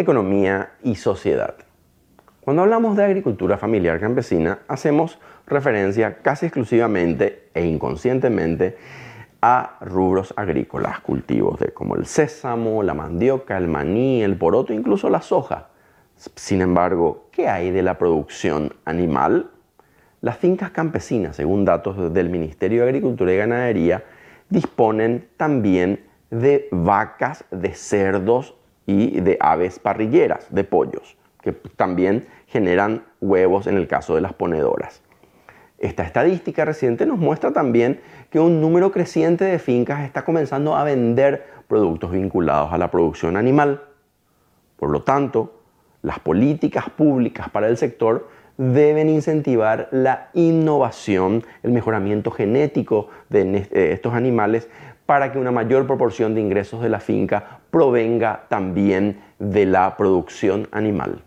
economía y sociedad. Cuando hablamos de agricultura familiar campesina, hacemos referencia casi exclusivamente e inconscientemente a rubros agrícolas, cultivos de, como el sésamo, la mandioca, el maní, el poroto, incluso la soja. Sin embargo, ¿qué hay de la producción animal? Las fincas campesinas, según datos del Ministerio de Agricultura y Ganadería, disponen también de vacas, de cerdos y de aves parrilleras, de pollos, que también generan huevos en el caso de las ponedoras. Esta estadística reciente nos muestra también que un número creciente de fincas está comenzando a vender productos vinculados a la producción animal. Por lo tanto, las políticas públicas para el sector deben incentivar la innovación, el mejoramiento genético de eh, estos animales para que una mayor proporción de ingresos de la finca provenga también de la producción animal.